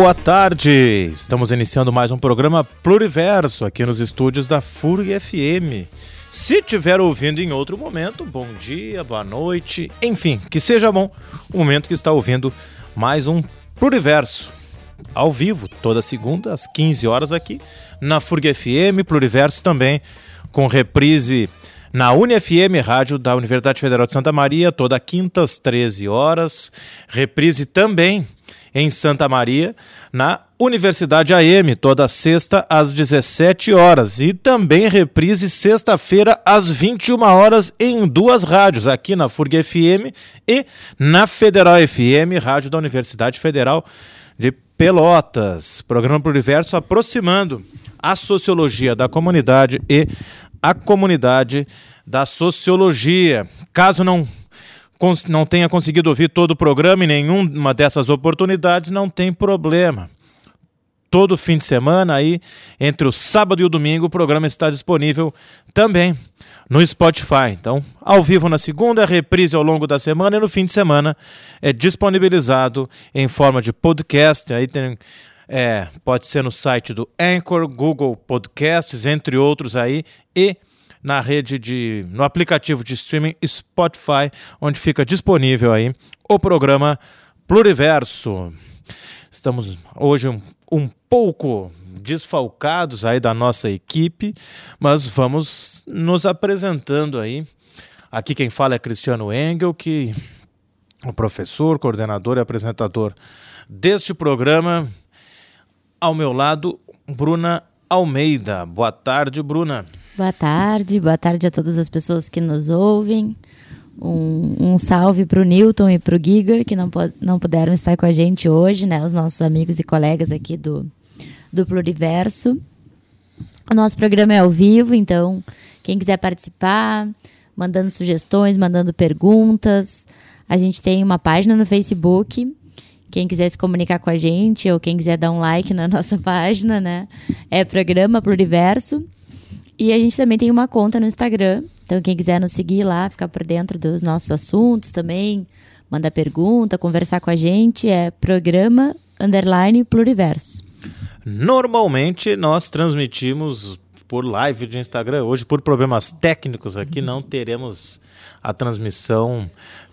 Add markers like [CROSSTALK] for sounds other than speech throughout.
Boa tarde! Estamos iniciando mais um programa Pluriverso aqui nos estúdios da FURG FM. Se estiver ouvindo em outro momento, bom dia, boa noite, enfim, que seja bom o momento que está ouvindo mais um Pluriverso ao vivo, toda segunda às 15 horas aqui na FURG FM, Pluriverso também com reprise na UniFM, rádio da Universidade Federal de Santa Maria, toda quinta às 13 horas, reprise também em Santa Maria, na Universidade AM, toda sexta às 17 horas. E também reprise sexta-feira às 21 horas em duas rádios, aqui na FURG FM e na Federal FM, rádio da Universidade Federal de Pelotas. Programa para o Universo aproximando a sociologia da comunidade e a comunidade da sociologia. Caso não não tenha conseguido ouvir todo o programa em nenhuma dessas oportunidades, não tem problema. Todo fim de semana aí, entre o sábado e o domingo, o programa está disponível também no Spotify. Então, ao vivo na segunda, reprise ao longo da semana e no fim de semana é disponibilizado em forma de podcast. Aí tem, é, pode ser no site do Anchor, Google Podcasts, entre outros aí, e na rede de no aplicativo de streaming Spotify, onde fica disponível aí o programa Pluriverso. Estamos hoje um, um pouco desfalcados aí da nossa equipe, mas vamos nos apresentando aí. Aqui quem fala é Cristiano Engel, que o professor, coordenador e apresentador deste programa. Ao meu lado, Bruna Almeida. Boa tarde, Bruna. Boa tarde, boa tarde a todas as pessoas que nos ouvem. Um, um salve para o Newton e para o Giga, que não, não puderam estar com a gente hoje, né? Os nossos amigos e colegas aqui do, do Pluriverso. O nosso programa é ao vivo, então quem quiser participar, mandando sugestões, mandando perguntas. A gente tem uma página no Facebook. Quem quiser se comunicar com a gente ou quem quiser dar um like na [LAUGHS] nossa página, né? É Programa Pluriverso. E a gente também tem uma conta no Instagram. Então, quem quiser nos seguir lá, ficar por dentro dos nossos assuntos também, mandar pergunta, conversar com a gente, é programa underline pluriverso. Normalmente nós transmitimos por live de Instagram. Hoje, por problemas técnicos aqui, não teremos a transmissão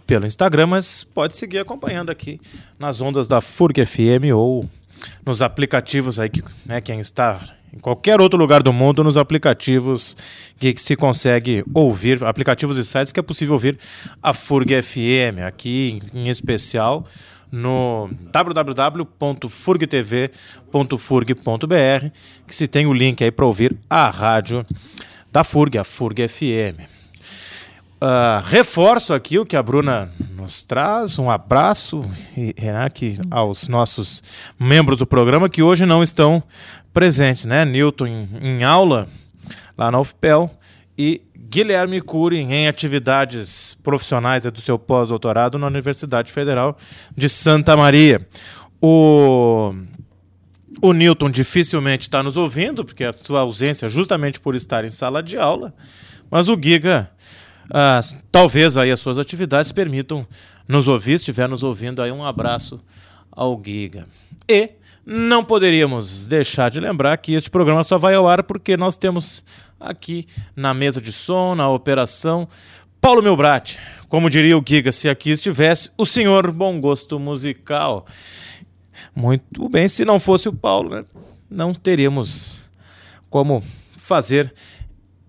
pelo Instagram, mas pode seguir acompanhando aqui nas ondas da FURG FM ou nos aplicativos aí que né, quem está em qualquer outro lugar do mundo nos aplicativos que, que, se consegue ouvir, aplicativos e sites que é possível ouvir a FURG FM, aqui em, em especial no www.furgtv.furg.br, que se tem o link aí para ouvir a rádio da FURG, a FURG FM. Uh, ah, reforço aqui o que a Bruna nos traz, um abraço e, aos nossos membros do programa que hoje não estão presentes, né? Newton em, em aula lá na UFPEL e Guilherme Cury em atividades profissionais do seu pós-doutorado na Universidade Federal de Santa Maria. O, o Newton dificilmente está nos ouvindo, porque a sua ausência justamente por estar em sala de aula, mas o Giga, ah, talvez aí as suas atividades permitam nos ouvir, se estiver nos ouvindo aí, um abraço ao Giga. E não poderíamos deixar de lembrar que este programa só vai ao ar porque nós temos aqui na mesa de som, na operação, Paulo Milbrat. Como diria o Giga, se aqui estivesse o senhor bom gosto musical. Muito bem, se não fosse o Paulo, né, não teríamos como fazer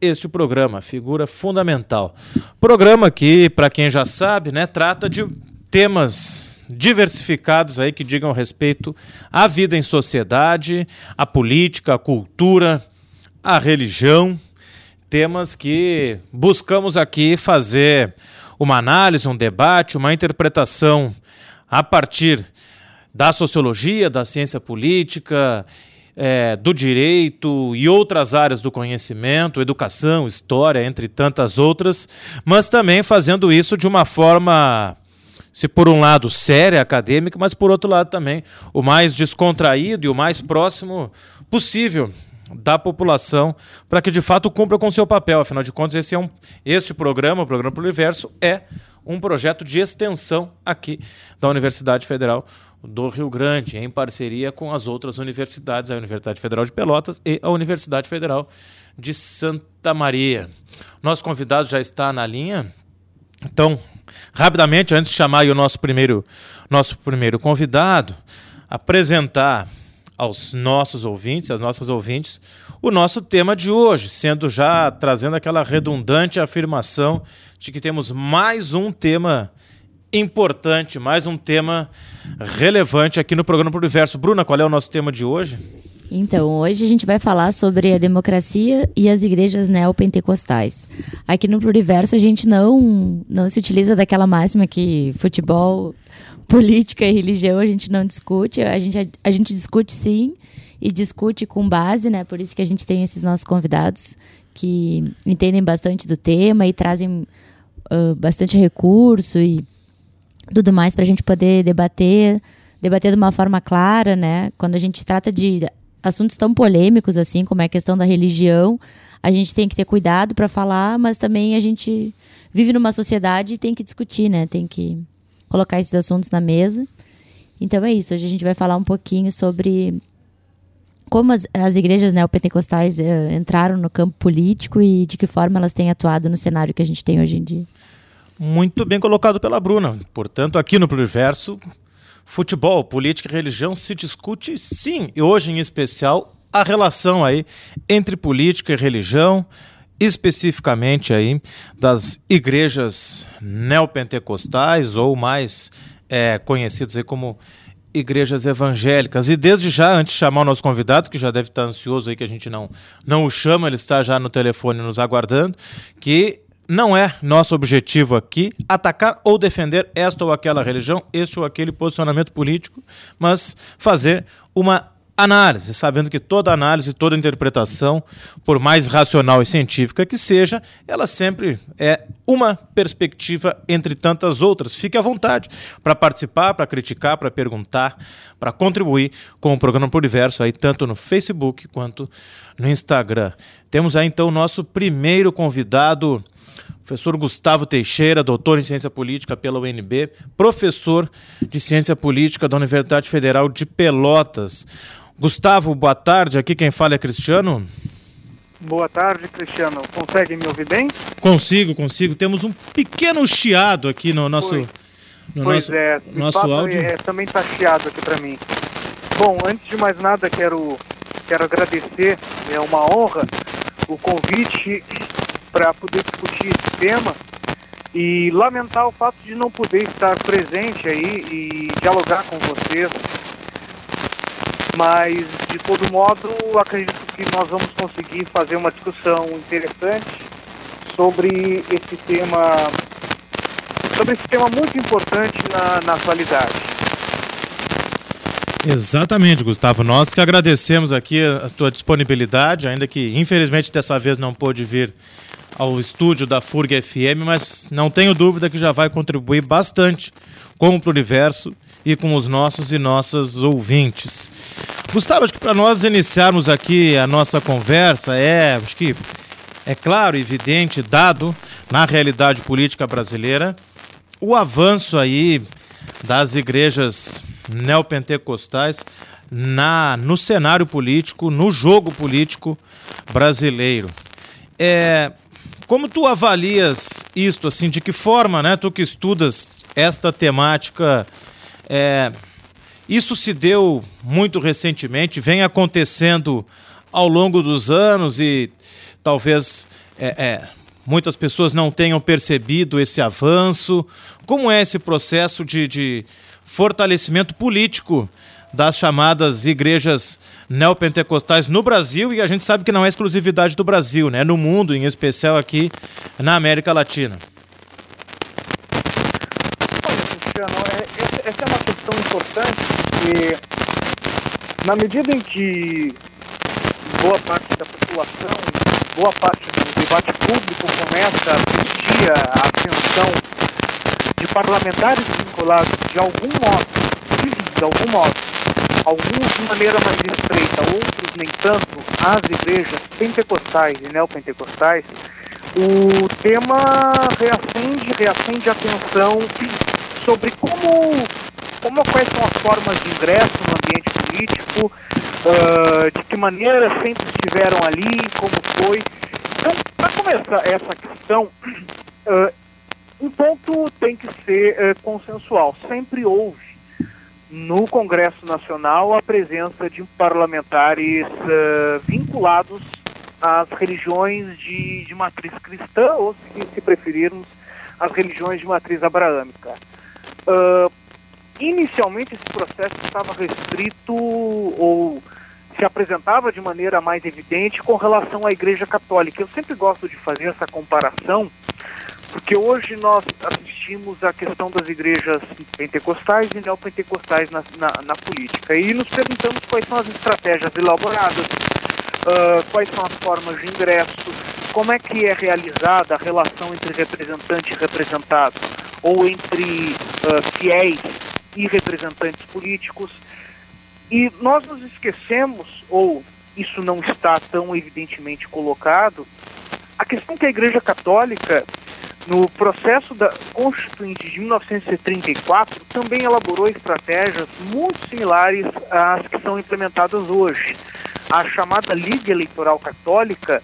este programa, figura fundamental. Programa que, para quem já sabe, né, trata de temas diversificados aí que digam respeito à vida em sociedade, à política, à cultura, à religião, temas que buscamos aqui fazer uma análise, um debate, uma interpretação a partir da sociologia, da ciência política, é, do direito e outras áreas do conhecimento, educação, história, entre tantas outras, mas também fazendo isso de uma forma se por um lado séria, acadêmica, mas por outro lado também o mais descontraído e o mais próximo possível da população para que de fato cumpra com seu papel. Afinal de contas, esse é um este programa, o programa para o Universo, é um projeto de extensão aqui da Universidade Federal do Rio Grande, em parceria com as outras universidades, a Universidade Federal de Pelotas e a Universidade Federal de Santa Maria. Nosso convidado já está na linha. Então, rapidamente, antes de chamar o nosso primeiro, nosso primeiro convidado, apresentar aos nossos ouvintes, às nossas ouvintes, o nosso tema de hoje, sendo já trazendo aquela redundante afirmação de que temos mais um tema importante, mais um tema relevante aqui no programa Pro Universo. Bruna, qual é o nosso tema de hoje? Então, hoje a gente vai falar sobre a democracia e as igrejas neopentecostais. Aqui no Pluriverso a gente não, não se utiliza daquela máxima que futebol, [LAUGHS] política e religião a gente não discute. A gente, a, gente discute sim e discute com base, né? Por isso que a gente tem esses nossos convidados que entendem bastante do tema e trazem uh, bastante recurso e tudo mais para a gente poder debater, debater de uma forma clara, né? Quando a gente trata de assuntos tão polêmicos assim, como é a questão da religião, a gente tem que ter cuidado para falar, mas também a gente vive numa sociedade e tem que discutir, né? Tem que colocar esses assuntos na mesa. Então é isso. Hoje a gente vai falar um pouquinho sobre como as, as igrejas neopentecostais eh, entraram no campo político e de que forma elas têm atuado no cenário que a gente tem hoje em dia. Muito bem colocado pela Bruna. Portanto, aqui no Pluriverso, futebol, política e religião se discute sim, e hoje em especial a relação aí entre política e religião, especificamente aí das igrejas neopentecostais ou mais é, conhecidas aí como igrejas evangélicas. E desde já, antes de chamar o nosso convidado, que já deve estar ansioso aí que a gente não, não o chama, ele está já no telefone nos aguardando, que não é nosso objetivo aqui atacar ou defender esta ou aquela religião, este ou aquele posicionamento político, mas fazer uma análise, sabendo que toda análise, toda interpretação, por mais racional e científica que seja, ela sempre é uma perspectiva entre tantas outras. Fique à vontade para participar, para criticar, para perguntar, para contribuir com o programa Pluriverso aí tanto no Facebook quanto no Instagram. Temos aí então o nosso primeiro convidado professor Gustavo Teixeira, doutor em ciência política pela UNB, professor de ciência política da Universidade Federal de Pelotas. Gustavo, boa tarde. Aqui quem fala é Cristiano. Boa tarde, Cristiano. Consegue me ouvir bem? Consigo, consigo. Temos um pequeno chiado aqui no nosso, no pois nosso, é, nosso áudio. É, também está chiado aqui para mim. Bom, antes de mais nada, quero, quero agradecer. É uma honra o convite para poder discutir esse tema e lamentar o fato de não poder estar presente aí e dialogar com vocês. Mas, de todo modo, acredito que nós vamos conseguir fazer uma discussão interessante sobre esse tema, sobre esse tema muito importante na, na atualidade. Exatamente, Gustavo. Nós que agradecemos aqui a tua disponibilidade, ainda que infelizmente dessa vez não pôde vir ao estúdio da FURG FM, mas não tenho dúvida que já vai contribuir bastante com o universo e com os nossos e nossas ouvintes. Gustavo, acho que para nós iniciarmos aqui a nossa conversa, é, acho que é claro, evidente, dado na realidade política brasileira, o avanço aí das igrejas neopentecostais na, no cenário político, no jogo político brasileiro. É, como tu avalias isto, assim, de que forma, né, tu que estudas esta temática, é, isso se deu muito recentemente, vem acontecendo ao longo dos anos e talvez é, é, muitas pessoas não tenham percebido esse avanço. Como é esse processo de, de fortalecimento político das chamadas igrejas neopentecostais no Brasil e a gente sabe que não é exclusividade do Brasil, né? No mundo, em especial aqui na América Latina. Olha, Cristiano, é, essa é uma questão importante porque na medida em que boa parte da população, boa parte do debate público começa a pedir a atenção de parlamentares vinculados de algum modo, de algum modo, alguns de maneira mais estreita, outros nem tanto, as igrejas pentecostais e neopentecostais, o tema reacende, reacende a atenção sobre como, como quais são as formas de ingresso no ambiente político, uh, de que maneira sempre estiveram ali, como foi. Então, para começar essa questão, uh, um ponto tem que ser uh, consensual. Sempre houve no Congresso Nacional a presença de parlamentares uh, vinculados às religiões de, de, matriz cristã, ou se, se preferirmos, as religiões de matriz abraâmica. Uh, inicialmente esse processo estava restrito ou se apresentava de maneira mais evidente com relação à Igreja Católica. Eu sempre gosto de fazer essa comparação porque hoje nós assistimos à questão das igrejas pentecostais e neopentecostais na, na, na política e nos perguntamos quais são as estratégias elaboradas, uh, quais são as formas de ingresso, como é que é realizada a relação entre representante e representado, ou entre uh, fiéis e representantes políticos. E nós nos esquecemos, ou isso não está tão evidentemente colocado, a questão que a Igreja Católica no processo da Constituinte de 1934, também elaborou estratégias muito similares às que são implementadas hoje. A chamada Liga Eleitoral Católica,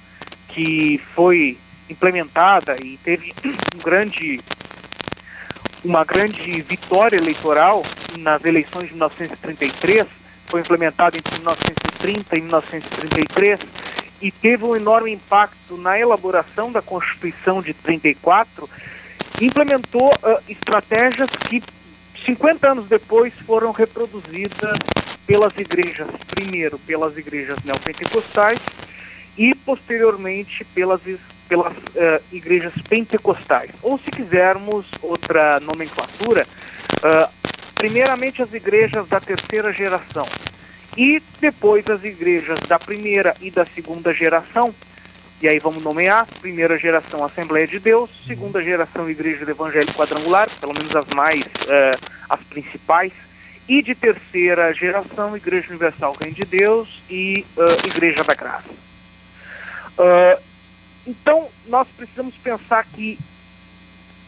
que foi implementada e teve um grande, uma grande vitória eleitoral nas eleições de 1933, foi implementada entre 1930 e 1933 e teve um enorme impacto na elaboração da Constituição de 34, implementou uh, estratégias que 50 anos depois foram reproduzidas pelas igrejas, primeiro pelas igrejas neopentecostais e posteriormente pelas, pelas uh, igrejas pentecostais. Ou se quisermos outra nomenclatura, uh, primeiramente as igrejas da terceira geração, e depois as igrejas da primeira e da segunda geração, e aí vamos nomear, primeira geração Assembleia de Deus, segunda geração Igreja do Evangelho Quadrangular, pelo menos as mais, uh, as principais, e de terceira geração Igreja Universal Reino de Deus e Igreja da Graça. Uh, então, nós precisamos pensar que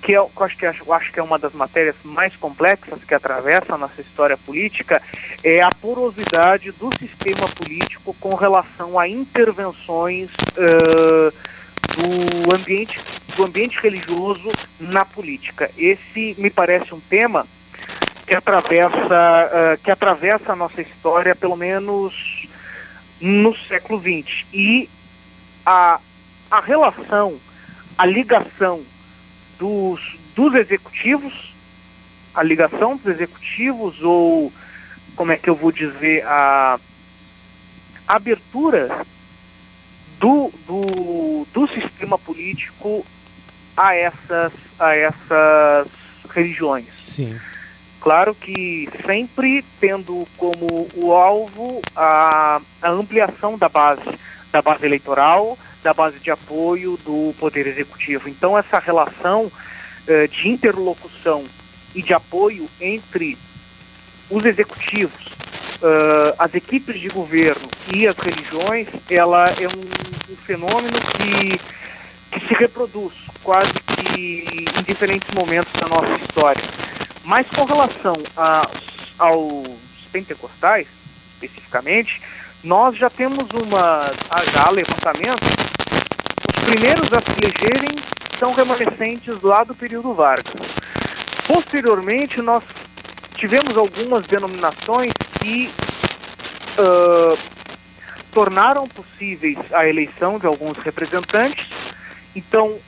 que eu, acho que eu acho que é uma das matérias mais complexas que atravessa a nossa história política, é a porosidade do sistema político com relação a intervenções uh, do ambiente do ambiente religioso na política. Esse me parece um tema que atravessa uh, que atravessa a nossa história pelo menos no século XX e a a relação, a ligação dos, dos executivos, a ligação dos executivos, ou como é que eu vou dizer, a, abertura do, do, do sistema político a essas, a essas religiões. Sim. Claro que sempre tendo como o alvo a, a ampliação da base, da base eleitoral, da base de apoio do Poder Executivo. Então, essa relação eh, de interlocução e de apoio entre os executivos, uh, as equipes de governo e as religiões, ela é um, um fenômeno que, que se reproduz quase que em diferentes momentos da nossa história. Mas com relação a, aos pentecostais, especificamente, nós já temos uma já levantamento primeiros a se elegerem são remanescentes lá do período Vargas. Posteriormente, nós tivemos algumas denominações que uh, tornaram possíveis a eleição de alguns representantes. Então,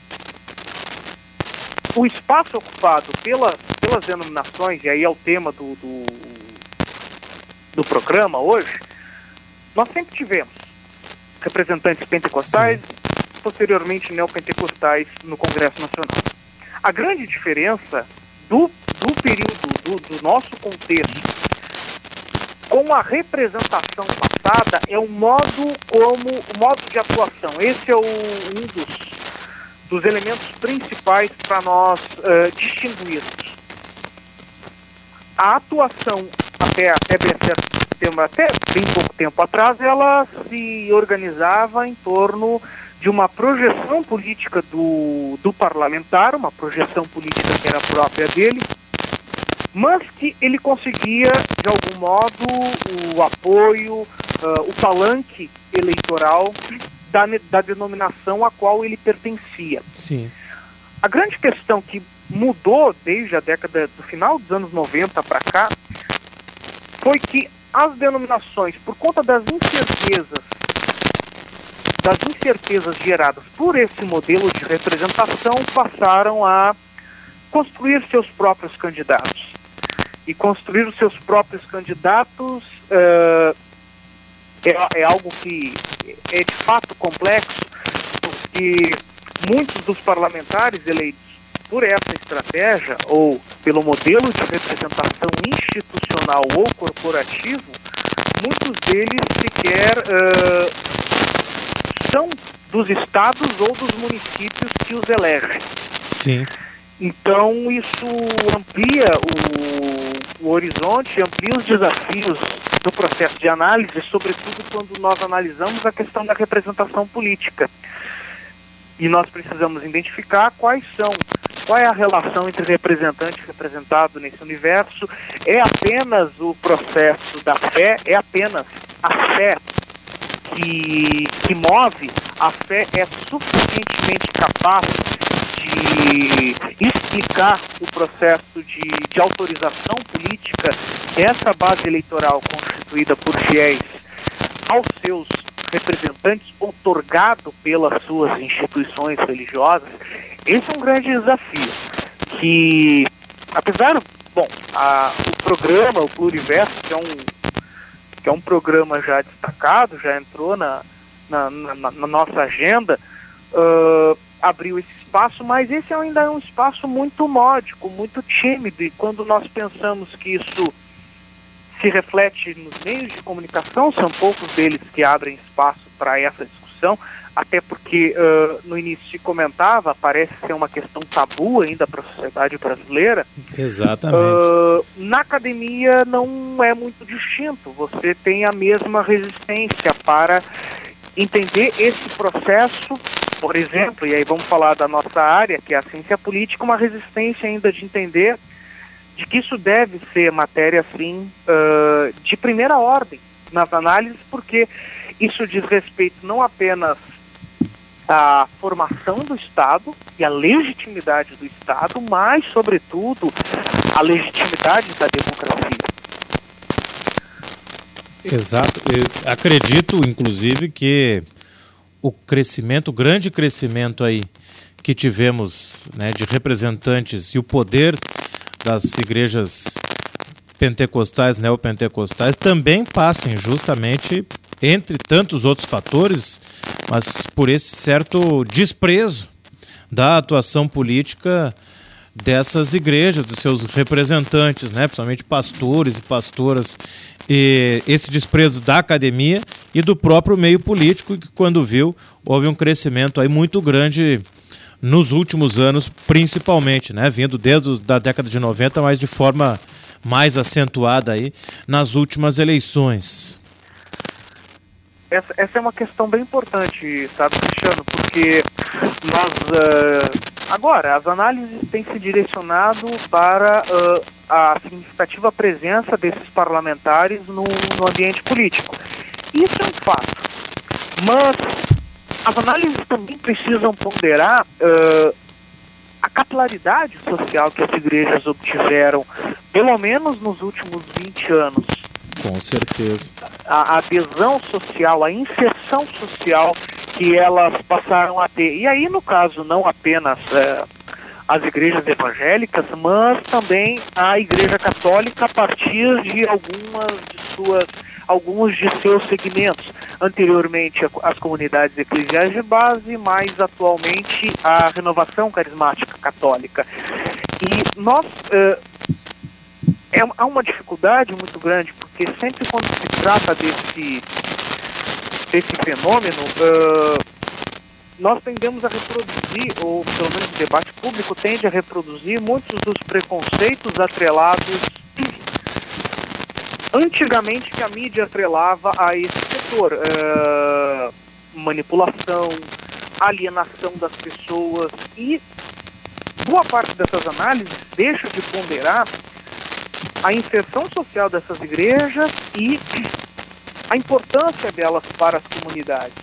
o espaço ocupado pela, pelas denominações, e aí é o tema do, do, do programa hoje, nós sempre tivemos representantes pentecostais, Sim posteriormente neopentecostais no Congresso Nacional. A grande diferença do, do período, do, do nosso contexto, com a representação passada, é o modo como, o modo de atuação. Esse é o, um dos, dos elementos principais para nós uh, distinguirmos. A atuação, até, até bem certo até bem pouco tempo atrás, ela se organizava em torno de uma projeção política do, do parlamentar, uma projeção política que era própria dele, mas que ele conseguia, de algum modo, o apoio, uh, o palanque eleitoral da, da denominação a qual ele pertencia. Sim. A grande questão que mudou desde a década do final dos anos 90 para cá foi que as denominações, por conta das incertezas, das incertezas geradas por esse modelo de representação, passaram a construir seus próprios candidatos. E construir os seus próprios candidatos uh, é, é algo que é de fato complexo, porque muitos dos parlamentares eleitos por essa estratégia ou pelo modelo de representação institucional ou corporativo, muitos deles sequer uh, são dos estados ou dos municípios que os elegem. Sim. Então isso amplia o, o horizonte, amplia os desafios do processo de análise, sobretudo quando nós analisamos a questão da representação política. E nós precisamos identificar quais são, qual é a relação entre representante e representado nesse universo. É apenas o processo da fé, é apenas a fé que, que move, a fé é suficientemente capaz de explicar o processo de, de autorização política dessa base eleitoral constituída por fiéis aos seus representantes otorgado pelas suas instituições religiosas, esse é um grande desafio. Que, apesar, bom, a, o programa, o Pluriverso, que é um que é um programa já destacado, já entrou na, na, na, na nossa agenda, uh, abriu esse espaço, mas esse ainda é um espaço muito módico, muito tímido, e quando nós pensamos que isso se reflete nos meios de comunicação, são poucos deles que abrem espaço para essa discussão, até porque uh, no início se comentava, parece ser uma questão tabu ainda para a sociedade brasileira. Exatamente. Uh, na academia não é muito distinto, você tem a mesma resistência para entender esse processo, por exemplo, e aí vamos falar da nossa área, que é a ciência política, uma resistência ainda de entender de que isso deve ser matéria, assim, uh, de primeira ordem nas análises, porque isso diz respeito não apenas à formação do Estado e à legitimidade do Estado, mas, sobretudo, à legitimidade da democracia. Exato. Eu acredito, inclusive, que o crescimento, o grande crescimento aí que tivemos né, de representantes e o poder das igrejas pentecostais, neopentecostais, também passem justamente, entre tantos outros fatores, mas por esse certo desprezo da atuação política dessas igrejas, dos seus representantes, né, principalmente pastores e pastoras, e esse desprezo da academia e do próprio meio político, que quando viu, houve um crescimento aí muito grande nos últimos anos, principalmente, né? Vindo desde a década de 90, mas de forma mais acentuada aí nas últimas eleições. Essa, essa é uma questão bem importante, sabe, Cristiano? Porque nós, uh, agora, as análises têm se direcionado para uh, a significativa presença desses parlamentares no, no ambiente político. Isso é um fato. Mas as análises também precisam ponderar uh, a capilaridade social que as igrejas obtiveram, pelo menos nos últimos 20 anos. Com certeza. A adesão social, a inserção social que elas passaram a ter. E aí, no caso, não apenas uh, as igrejas evangélicas, mas também a Igreja Católica a partir de algumas de suas alguns de seus segmentos. Anteriormente, as comunidades eclesiais de base, mais atualmente a renovação carismática católica. E nós. Uh, é, há uma dificuldade muito grande, porque sempre quando se trata desse, desse fenômeno, uh, nós tendemos a reproduzir, ou pelo menos o debate público tende a reproduzir muitos dos preconceitos atrelados [CLEARS THROAT] antigamente que a mídia atrelava a esse setor. Uh, manipulação, alienação das pessoas e boa parte dessas análises deixa de ponderar a inserção social dessas igrejas e a importância delas para as comunidades.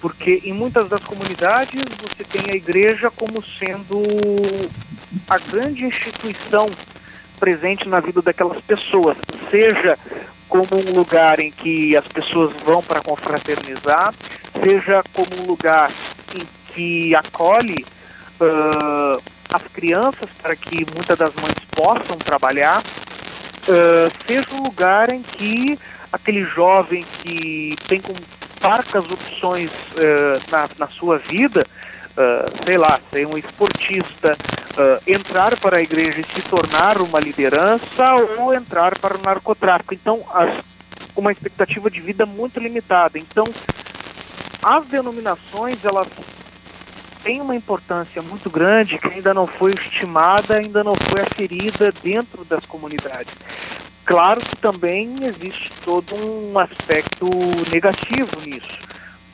Porque em muitas das comunidades você tem a igreja como sendo a grande instituição presente na vida daquelas pessoas, seja como um lugar em que as pessoas vão para confraternizar, seja como um lugar em que acolhe uh, as crianças para que muitas das mães possam trabalhar, uh, seja um lugar em que aquele jovem que tem com parcas opções uh, na, na sua vida, sei lá, ser um esportista, entrar para a igreja e se tornar uma liderança ou entrar para o narcotráfico. Então, as, uma expectativa de vida muito limitada. Então, as denominações, elas têm uma importância muito grande que ainda não foi estimada, ainda não foi aferida dentro das comunidades. Claro que também existe todo um aspecto negativo nisso,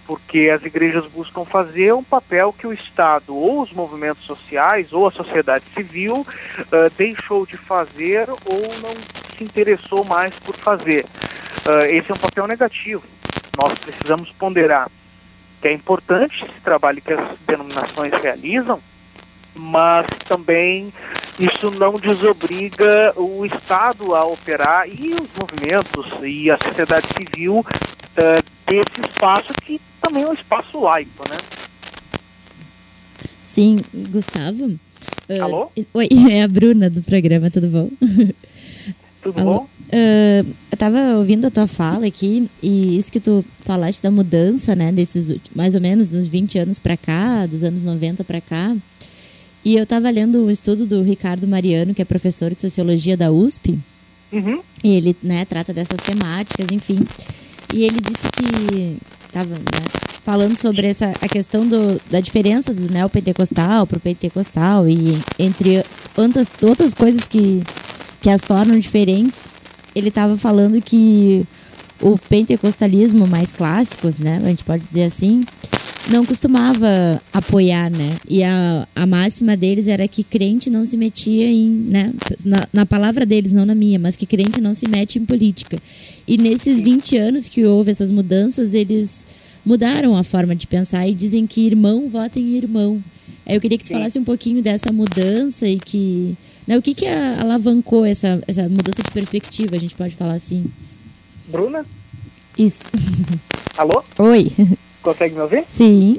porque as igrejas buscam fazer um papel que o Estado ou os movimentos sociais ou a sociedade civil uh, deixou de fazer ou não se interessou mais por fazer. Uh, esse é um papel negativo. Nós precisamos ponderar que é importante esse trabalho que as denominações realizam, mas também isso não desobriga o Estado a operar e os movimentos e a sociedade civil uh, desse espaço que também é um espaço laico, né? Sim, Gustavo. Uh, Alô? Oi, [LAUGHS] é a Bruna do programa, tudo bom? [LAUGHS] Tudo Alô? bom? Uh, eu estava ouvindo a tua fala aqui e isso que tu falaste da mudança, né, desses mais ou menos uns 20 anos para cá, dos anos 90 para cá. E eu estava lendo um estudo do Ricardo Mariano, que é professor de sociologia da USP. Uhum. E ele, né, trata dessas temáticas, enfim. E ele disse que estava né, falando sobre essa a questão do, da diferença do neopentecostal para o pentecostal e entre outras, outras coisas que, que as tornam diferentes ele estava falando que o pentecostalismo mais clássico, né, a gente pode dizer assim, não costumava apoiar, né? E a, a máxima deles era que crente não se metia em, né? Na, na, palavra deles, não na minha, mas que crente não se mete em política. E nesses 20 anos que houve essas mudanças, eles mudaram a forma de pensar e dizem que irmão vota em irmão. Eu queria que tu falasse um pouquinho dessa mudança e que né? O que, que alavancou essa, essa mudança de perspectiva, a gente pode falar assim? Bruna? Isso. [LAUGHS] Alô? Oi. Consegue me ouvir? Sim.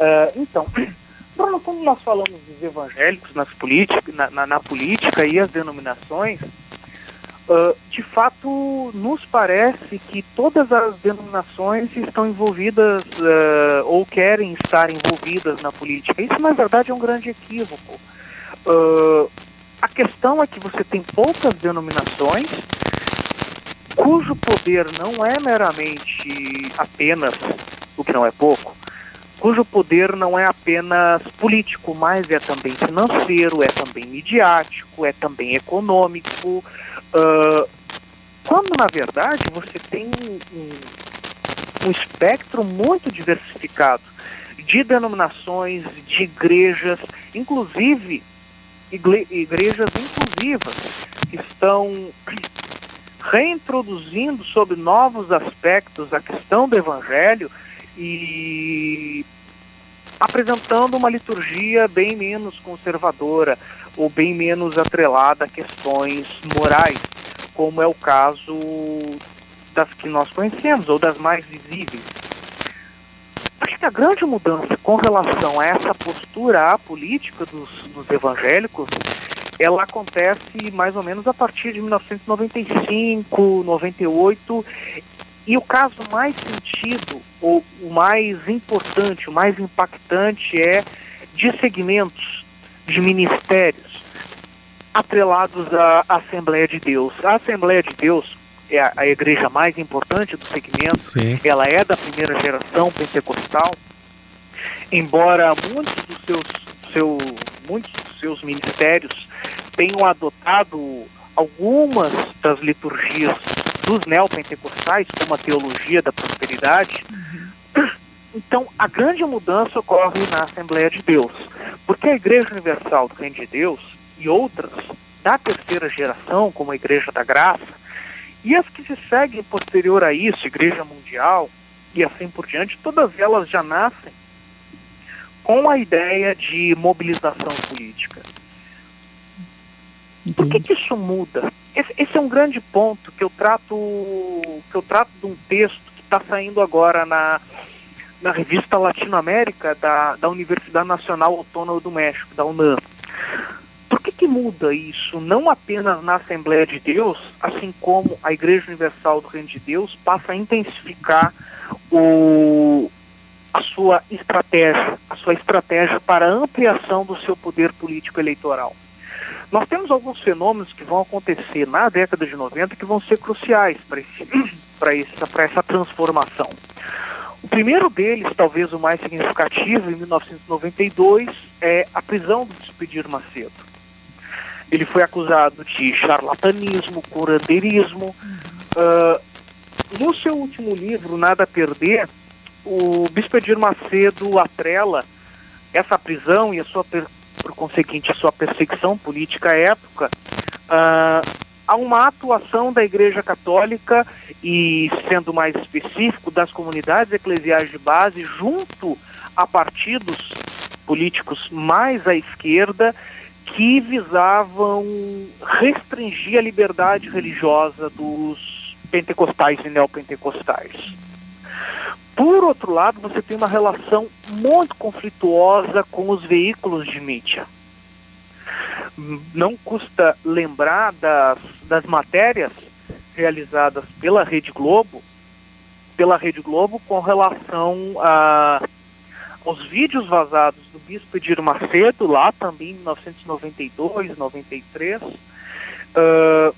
Uh, então, [CLEARS THROAT] Bruno, quando nós falamos dos evangélicos nas política, na, na, na política e as denominações, uh, de fato nos parece que todas as denominações estão envolvidas uh, ou querem estar envolvidas na política. Isso, na verdade, é um grande equívoco. Uh, a questão é que você tem poucas denominações cujo poder não é meramente apenas, o que não é pouco, cujo poder não é apenas político, mas é também financeiro, é também midiático, é também econômico. Uh, quando, na verdade, você tem um, um espectro muito diversificado de denominações, de igrejas, inclusive igrejas inclusivas que estão reintroduzindo sob novos aspectos a questão do evangelho e apresentando uma liturgia bem menos conservadora ou bem menos atrelada a questões morais, como é o caso das que nós conhecemos ou das mais visíveis. Acho que a grande mudança com relação a essa postura política dos, dos evangélicos, ela acontece mais ou menos a partir de 1995, 98, e o caso mais sentido, ou o mais importante, o mais impactante é de segmentos de ministérios atrelados à Assembleia de Deus. A Assembleia de Deus é a, a igreja mais importante do segmento, Sim. ela é da primeira geração pentecostal, embora muitos dos seus, seu, muitos dos seus ministérios tenham adotado algumas das liturgias dos neopentecostais, como a teologia da prosperidade. Uhum. Então, a grande mudança ocorre na Assembleia de Deus, porque a Igreja Universal do Reino de Deus e outras da terceira geração, como a Igreja da Graça, e as que se seguem posterior a isso, Igreja Mundial e assim por diante, todas elas já nascem com a ideia de mobilização política. Por que, que isso muda? Esse, esse, é um grande ponto que eu trato que eu trato de um texto que está saindo agora na na revista Latinoamérica da, da Universidade Nacional Autônoma do México, da UNAM. Muda isso? Não apenas na Assembleia de Deus, assim como a Igreja Universal do Reino de Deus passa a intensificar o, a sua estratégia, a sua estratégia para ampliação do seu poder político eleitoral. Nós temos alguns fenômenos que vão acontecer na década de 90 que vão ser cruciais para essa, [CLEARS THROAT] essa transformação. O primeiro deles, talvez o mais significativo, em 1992, é a prisão do Despedir Macedo. Ele foi acusado de charlatanismo, curandeirismo. Uh, no seu último livro, Nada a Perder, o Bispo Edir Macedo atrela essa prisão e a sua, por conseguinte, a sua perseguição política à época uh, a uma atuação da Igreja Católica e, sendo mais específico, das comunidades eclesiais de base junto a partidos políticos mais à esquerda que visavam restringir a liberdade religiosa dos pentecostais e neopentecostais. Por outro lado, você tem uma relação muito conflituosa com os veículos de mídia não custa lembrar das, das matérias realizadas pela Rede Globo, pela Rede Globo com relação a, aos vídeos vazados do Bispo Edir Macedo, lá também em 1992, 93, uh,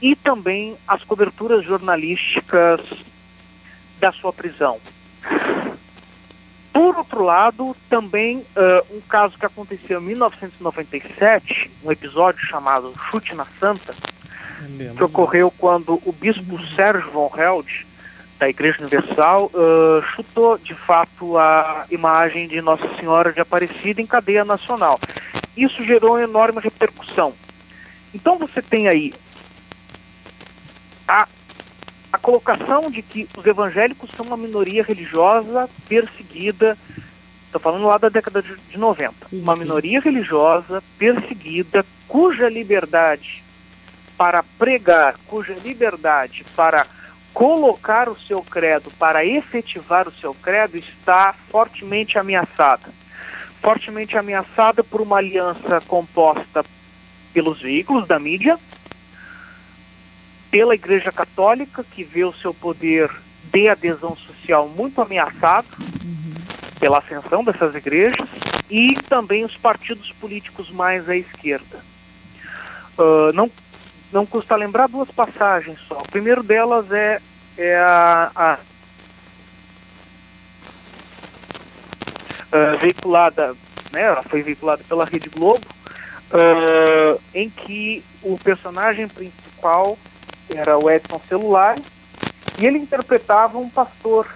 e também as coberturas jornalísticas da sua prisão. Por outro lado, também uh, um caso que aconteceu em 1997, um episódio chamado Chute na Santa, que ocorreu quando o bispo Sérgio von Held, da Igreja Universal, uh, chutou de fato a imagem de Nossa Senhora de Aparecida em cadeia nacional. Isso gerou uma enorme repercussão. Então você tem aí a a colocação de que os evangélicos são uma minoria religiosa perseguida, estou falando lá da década de, de 90, sim, uma sim. minoria religiosa perseguida cuja liberdade para pregar, cuja liberdade para colocar o seu credo, para efetivar o seu credo, está fortemente ameaçada. Fortemente ameaçada por uma aliança composta pelos veículos da mídia, pela Igreja Católica, que vê o seu poder de adesão social muito ameaçado pela ascensão dessas igrejas, e também os partidos políticos mais à esquerda. Uh, não, não custa lembrar duas passagens só. O primeiro delas é, é a, a uh, veiculada, né, ela foi veiculada pela Rede Globo, uh, em que o personagem principal era o Edson Celular, e ele interpretava um pastor,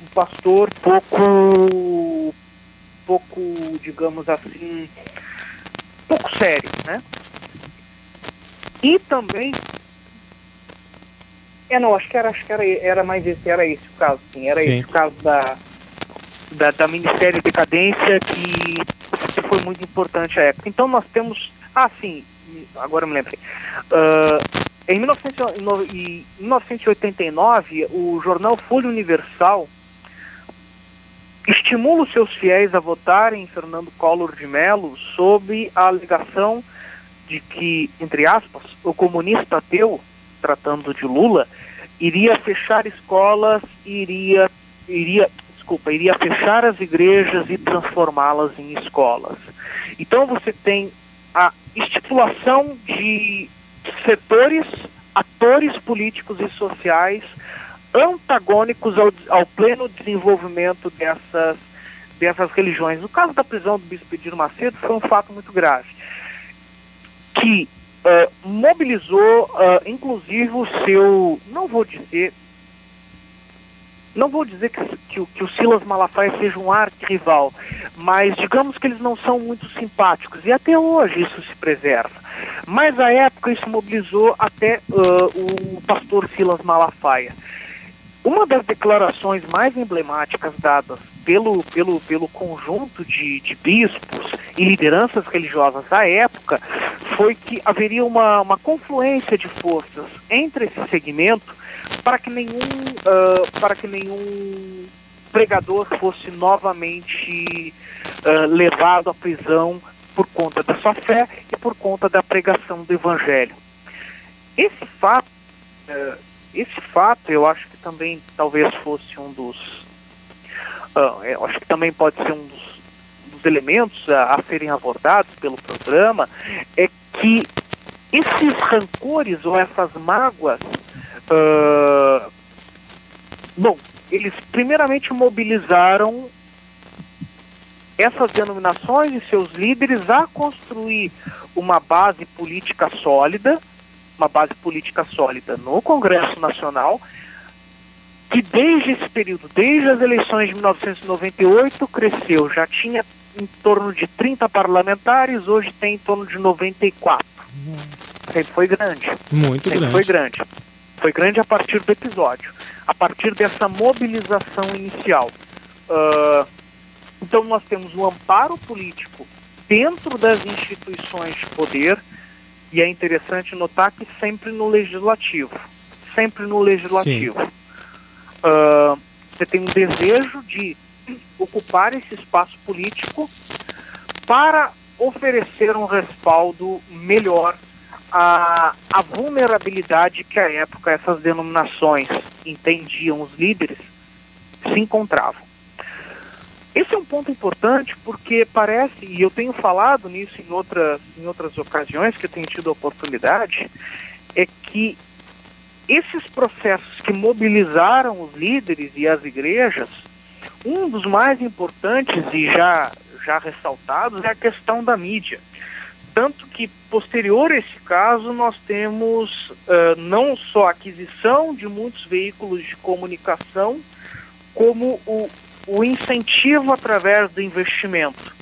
um pastor pouco, pouco, digamos assim, pouco sério, né? E também, é não, acho que era, acho que era, era mais esse, era esse o caso, sim, era sim. esse o caso da, da, da Ministério Decadência que foi muito importante à época. Então nós temos, ah sim, agora me lembrei. Uh, em 1989, o jornal Folha Universal estimula os seus fiéis a votarem em Fernando Collor de Mello sob a alegação de que, entre aspas, o comunista ateu, tratando de Lula, iria fechar escolas, iria, iria, desculpa, iria fechar as igrejas e transformá-las em escolas. Então você tem a estipulação de setores, atores políticos e sociais antagônicos ao, ao pleno desenvolvimento dessas, dessas religiões. No caso da prisão do bispo Edir Macedo foi um fato muito grave, que uh, mobilizou, uh, inclusive, o seu, não vou dizer, não vou dizer que, que, que o Silas Malafaia seja um arquirrival, mas digamos que eles não são muito simpáticos, e até hoje isso se preserva. Mas à época isso mobilizou até uh, o pastor Silas Malafaia. Uma das declarações mais emblemáticas dadas pelo, pelo, pelo conjunto de, de bispos e lideranças religiosas da época foi que haveria uma, uma confluência de forças entre esse segmento para que nenhum, uh, para que nenhum pregador fosse novamente uh, levado à prisão por conta da sua fé e por conta da pregação do evangelho. Esse fato uh, esse fato eu acho que também talvez fosse um dos. Uh, eu acho que também pode ser um dos, dos elementos a, a, serem abordados pelo programa, é que esses rancores ou essas mágoas. Uh, bom, eles primeiramente mobilizaram essas denominações e seus líderes a construir uma base política sólida uma base política sólida no Congresso Nacional, que desde esse período, desde as eleições de 1998, cresceu. Já tinha em torno de 30 parlamentares, hoje tem em torno de 94. Nossa. Sempre foi grande. Muito Sempre grande. foi grande. Foi grande a partir do episódio, a partir dessa mobilização inicial. Uh, então nós temos o amparo político dentro das instituições de poder, e é interessante notar que sempre no legislativo. Sempre no legislativo. Uh, você tem um desejo de ocupar esse espaço político para oferecer um respaldo melhor à, à vulnerabilidade que à época essas denominações entendiam os líderes se encontravam. Esse é um ponto importante porque parece, e eu tenho falado nisso em outras, em outras ocasiões que eu tenho tido a oportunidade, é que esses processos que mobilizaram os líderes e as igrejas, um dos mais importantes e já, já ressaltados é a questão da mídia. Tanto que, posterior a esse caso, nós temos uh, não só a aquisição de muitos veículos de comunicação, como o, o incentivo através do investimento.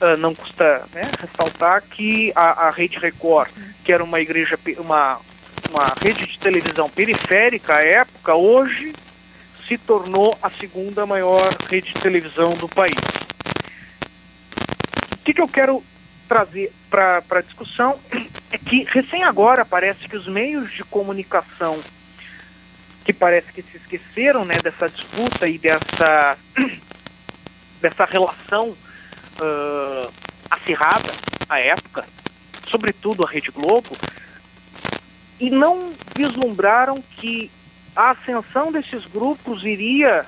Uh, não custa né, ressaltar que a, a Rede Record, que era uma igreja, uma, uma rede de televisão periférica à época, hoje se tornou a segunda maior rede de televisão do país. O que, que eu quero trazer para a discussão é que recém agora parece que os meios de comunicação que parece que se esqueceram né, dessa disputa e dessa, [CLEARS THROAT] dessa relação uh, acirrada à época, sobretudo a Rede Globo, e não vislumbraram que a ascensão desses grupos iria,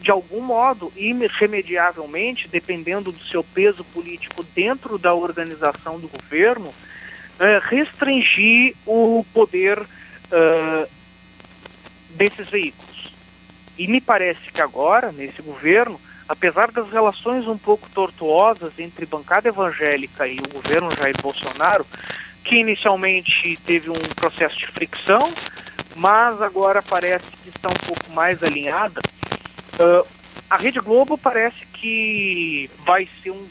de algum modo, irremediavelmente, dependendo do seu peso político dentro da organização do governo, uh, restringir o poder uh, desses veículos. E me parece que agora, nesse governo, apesar das relações um pouco tortuosas entre bancada evangélica e o governo Jair Bolsonaro, que inicialmente teve um processo de fricção, mas agora parece que está um pouco mais alinhada. Uh, a Rede Globo parece que vai ser um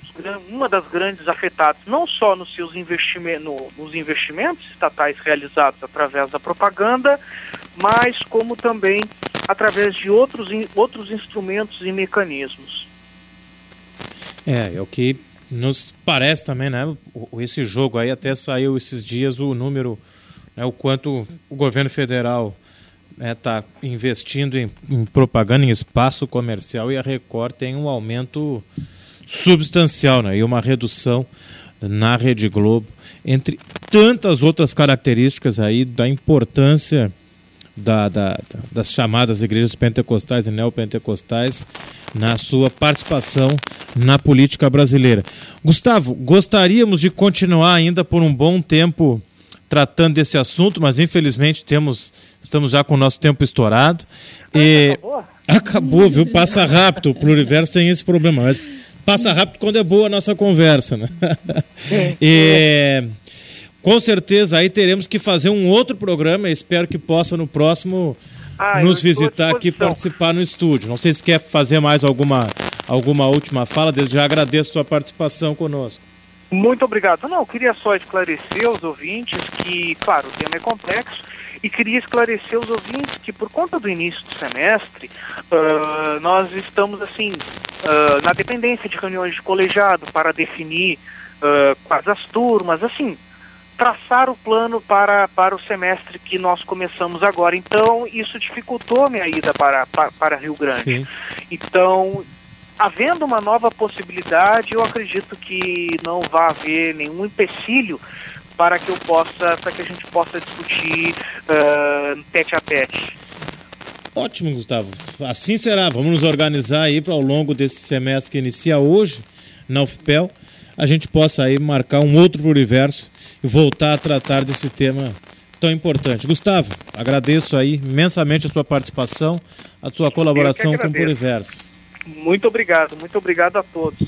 uma das grandes afetadas, não só nos seus investimentos, no, nos investimentos estatais realizados através da propaganda, mas como também através de outros, outros instrumentos e mecanismos. É, é o que nos parece também, né? Esse jogo aí até saiu esses dias o número, né, o quanto o governo federal está né, investindo em, em, propaganda em espaço comercial e a Record tem um aumento substancial né, e uma redução na Rede Globo, entre tantas outras características aí da importância da, da, das chamadas igrejas pentecostais e neopentecostais na sua participação na política brasileira. Gustavo, gostaríamos de continuar ainda por um bom tempo tratando desse assunto, mas infelizmente temos, estamos já com o nosso tempo estourado. E... Acabou? Acabou, viu? Passa rápido. O Pluriverso tem esse problema, mas passa rápido quando é boa a nossa conversa, né? e... com certeza aí teremos que fazer um outro programa. Espero que possa no próximo Ah, nos visitar aqui e participar no estúdio. Não sei se quer fazer mais alguma, alguma última fala. Desde já agradeço a sua participação conosco. Muito obrigado. Não, eu queria só esclarecer aos ouvintes que, claro, o tema é complexo e queria esclarecer aos ouvintes que por conta do início do semestre, ah, nós estamos assim ah, na dependência de reuniões de colegiado para definir ah, quais as turmas, assim, traçar o plano para, para o semestre que nós começamos agora. Então, isso dificultou minha ida para, para, para Rio Grande. Sim. Então, havendo uma nova possibilidade, eu acredito que não vai haver nenhum empecilho para que eu possa, para que a gente possa discutir ah, tete a tete. Ótimo, Gustavo. Assim será. Vamos nos organizar aí para ao longo desse semestre que inicia hoje na UFPEL, a gente possa aí marcar um outro universo e voltar a tratar desse tema tão importante. Gustavo, agradeço aí imensamente a sua participação, a sua colaboração com o. Pluriverso. Muito obrigado, muito obrigado a todos.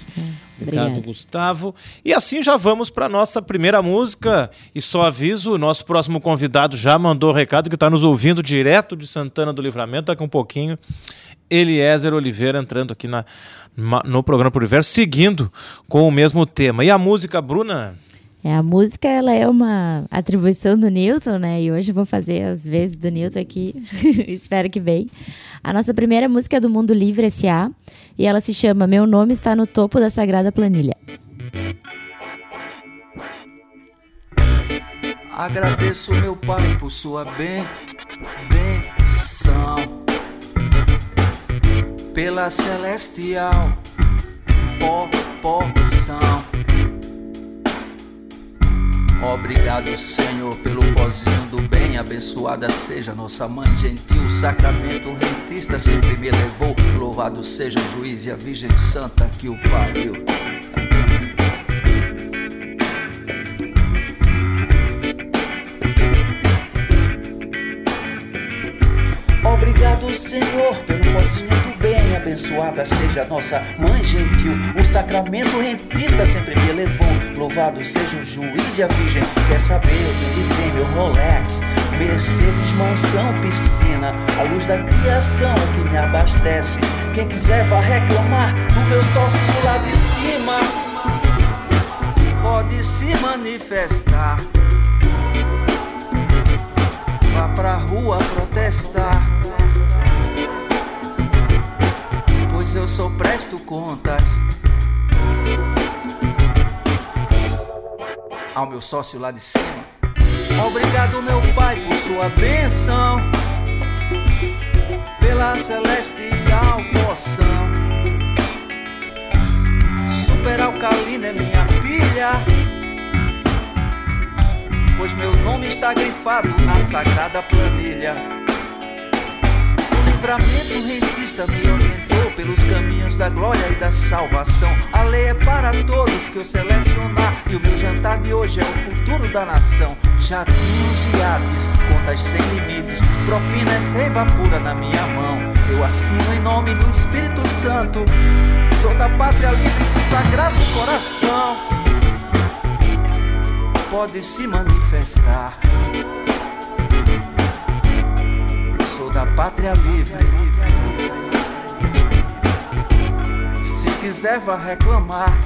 Obrigado, Obrigada. Gustavo. E assim já vamos para nossa primeira música. E só aviso, o nosso próximo convidado já mandou recado que está nos ouvindo direto de Santana do Livramento. Daqui um pouquinho, Eliezer Oliveira entrando aqui na, no programa Pluriverso, seguindo com o mesmo tema. E a música, Bruna? É, a música ela é uma atribuição do Newton, né? E hoje eu vou fazer as vezes do Newton aqui. [LAUGHS] Espero que bem. A nossa primeira música é do Mundo Livre S.A. E ela se chama Meu Nome Está no Topo da Sagrada Planilha. Agradeço meu pai por sua ben, benção, pela celestial po, porção. Obrigado, Senhor, pelo pozinho do bem. Abençoada seja nossa mãe gentil. Sacramento rentista sempre me levou. Louvado seja o juiz e a Virgem Santa que o pariu. Obrigado, Senhor, pelo pozinho do bem. Abençoada seja nossa mãe gentil. O sacramento rentista sempre me levou. Louvado seja o juiz e a virgem. Quer saber de onde vem meu Rolex? Mercedes, mansão, piscina. A luz da criação é que me abastece. Quem quiser vai reclamar do meu sócio lá de cima. Pode se manifestar. Vá pra rua protestar. Pois eu sou presto contas. Ao meu sócio lá de cima. Obrigado, meu pai, por sua bênção. Pela celestial poção. Super alcalina é minha pilha pois meu nome está grifado na sagrada planilha. O livramento rentista me orientou pelos caminhos da glória e da salvação. A lei é para todos que eu selecionar, e o meu jantar de hoje é o futuro da nação. Jatinhos e iates, contas sem limites, propina é seiva pura na minha mão. Eu assino em nome do Espírito Santo, sou da pátria livre do sagrado coração pode se manifestar. Sou da pátria livre. Quiser, vá reclamar.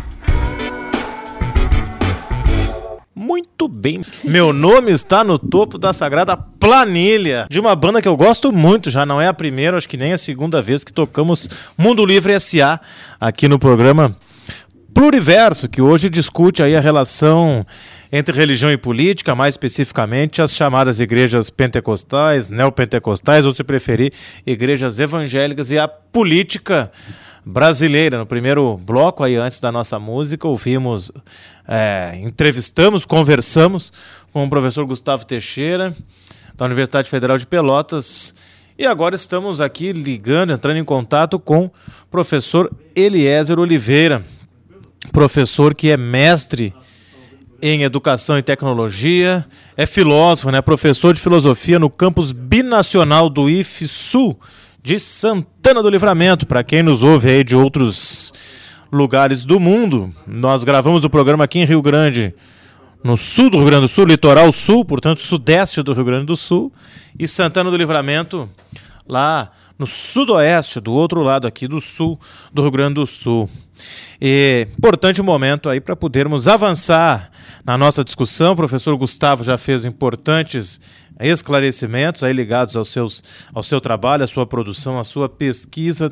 Muito bem. Meu nome está no topo da sagrada planilha de uma banda que eu gosto muito. Já não é a primeira, acho que nem a segunda vez que tocamos Mundo Livre S.A. aqui no programa Pluriverso, que hoje discute aí a relação entre religião e política, mais especificamente as chamadas igrejas pentecostais, neopentecostais, ou se preferir, igrejas evangélicas e a política brasileira. No primeiro bloco, aí antes da nossa música, ouvimos, é, entrevistamos, conversamos com o professor Gustavo Teixeira, da Universidade Federal de Pelotas. E agora estamos aqui ligando, entrando em contato com o professor Eliezer Oliveira, professor que é mestre em Educação e Tecnologia, é filósofo, né? professor de filosofia no campus binacional do IFSU de Santana do Livramento. Para quem nos ouve aí de outros lugares do mundo, nós gravamos o programa aqui em Rio Grande no sul do Rio Grande do Sul, litoral sul, portanto, sudeste do Rio Grande do Sul, e Santana do Livramento, lá no sudoeste, do outro lado aqui do sul do Rio Grande do Sul. E importante momento aí para podermos avançar na nossa discussão. O professor Gustavo já fez importantes esclarecimentos aí ligados aos seus, ao seu trabalho, à sua produção, à sua pesquisa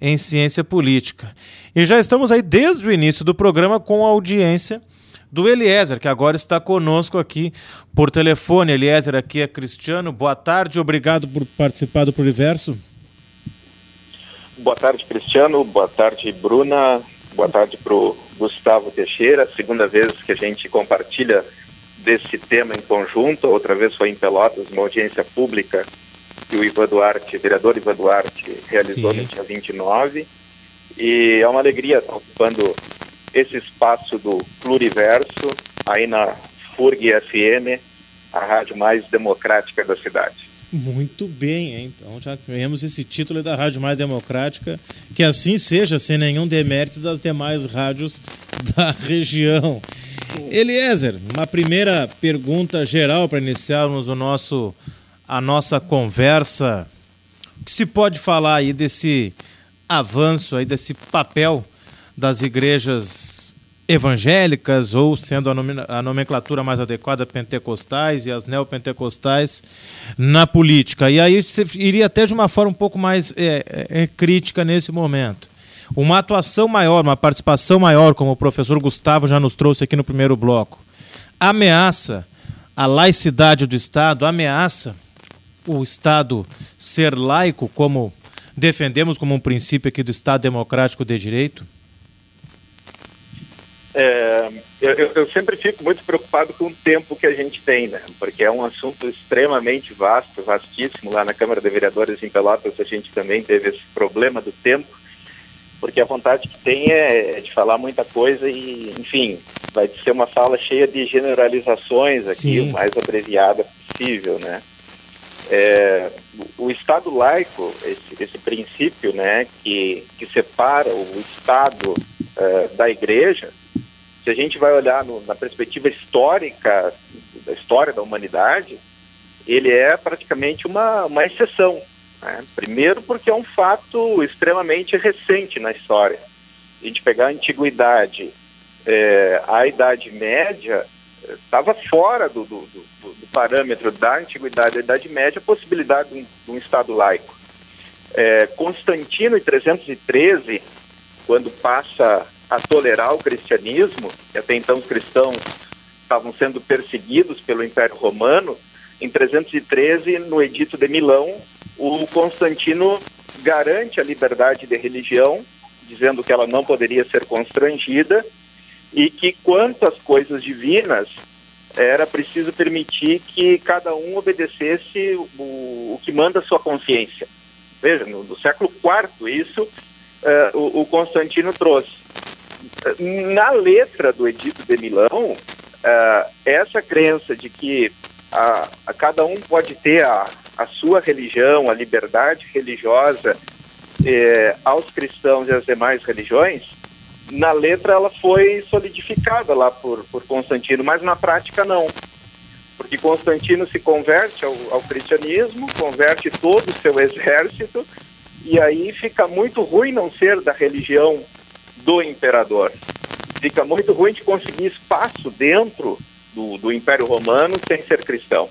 em ciência política. E já estamos aí desde o início do programa com a audiência do Eliezer, que agora está conosco aqui por telefone. Eliezer, aqui é Cristiano. Boa tarde, obrigado por participar do Pluriverso. Boa tarde, Cristiano. Boa tarde, Bruna. Boa tarde para o Gustavo Teixeira. Segunda vez que a gente compartilha desse tema em conjunto. Outra vez foi em Pelotas, uma audiência pública que o Ivan Duarte, o vereador Ivan Duarte, realizou Sim. no dia 29. E é uma alegria estar ocupando esse espaço do pluriverso aí na FURG FM, a rádio mais democrática da cidade. Muito bem, então já ganhamos esse título da Rádio Mais Democrática, que assim seja, sem nenhum demérito das demais rádios da região. Eliezer, uma primeira pergunta geral para iniciarmos o nosso, a nossa conversa. O que se pode falar aí desse avanço, aí desse papel das igrejas evangélicas, ou sendo a, nomenclatura mais adequada, pentecostais e as neopentecostais, na política? E aí você iria até de uma forma um pouco mais é, é, é crítica nesse momento uma atuação maior, uma participação maior, como o professor Gustavo já nos trouxe aqui no primeiro bloco, ameaça a laicidade do Estado, ameaça o Estado ser laico, como defendemos como um princípio aqui do Estado democrático de direito? É, eu, eu, sempre fico muito preocupado com o tempo que a gente tem, né? Porque é um assunto extremamente vasto, vastíssimo. Lá na Câmara de Vereadores em Pelotas a gente também teve esse problema do tempo porque a vontade que tem é, é de falar muita coisa e, enfim, vai ser uma fala cheia de generalizações aqui, Sim. o mais abreviada possível, né? É, o Estado laico, esse, esse, princípio, né, que, que separa o Estado uh, da Igreja, se a gente vai olhar no, na perspectiva histórica da história da humanidade, ele é praticamente uma, uma exceção, né? Primeiro, porque é um fato extremamente recente na história. A gente pegar a antiguidade, é, a Idade Média estava fora do, do, do, do, parâmetro da antiguidade da Idade Média a possibilidade de um, de um Estado laico. É, Constantino, em 313, quando passa a tolerar o cristianismo, e até então os cristãos estavam sendo perseguidos pelo Império Romano, em 313, no Edito de Milão, o Constantino garante a liberdade de religião, dizendo que ela não poderia ser constrangida e que quanto às coisas divinas era preciso permitir que cada um obedecesse o, o que manda a sua consciência. Veja, no, no século IV isso uh, o, o, Constantino trouxe. Na letra do Edito de Milão, uh, essa crença de que a, a cada um pode ter a, a sua religião, a liberdade religiosa eh, aos cristãos e às demais religiões, na letra ela foi solidificada lá por, por Constantino, mas na prática não. Porque Constantino se converte ao, ao cristianismo, converte todo o seu exército, e aí fica muito ruim não ser da religião do imperador. Fica muito ruim de conseguir espaço dentro do, do Império Romano sem ser cristão.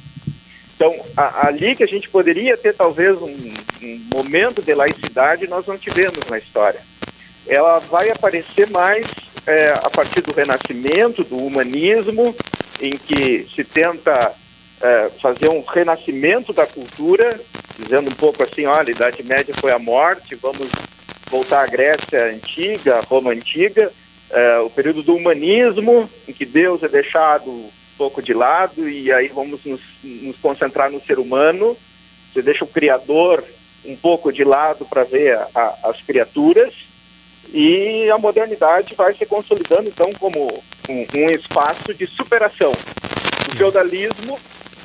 Então, a, ali que a gente poderia ter talvez um, um, momento de laicidade, nós não tivemos na história. Ela vai aparecer mais é, a partir do Renascimento, do humanismo, em que se tenta é, fazer um renascimento da cultura, dizendo um pouco assim, olha, a Idade Média foi a morte, vamos voltar à Grécia Antiga, Roma Antiga, é, o período do humanismo, em que Deus é deixado um pouco de lado e aí vamos nos, nos concentrar no ser humano. Você deixa o Criador um pouco de lado para ver a, a, as criaturas e a modernidade vai se consolidando então como um, um espaço de superação do feudalismo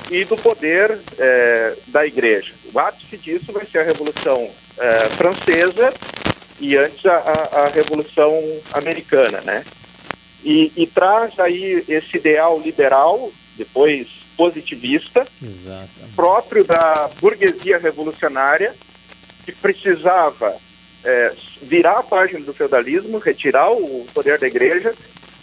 e do poder é, da igreja. O ápice disso vai ser a Revolução é, Francesa e antes a, a, Revolução Americana, né? e, e traz aí esse ideal liberal, depois positivista, próprio da burguesia revolucionária, que precisava é, virar a página do feudalismo, retirar o poder da igreja,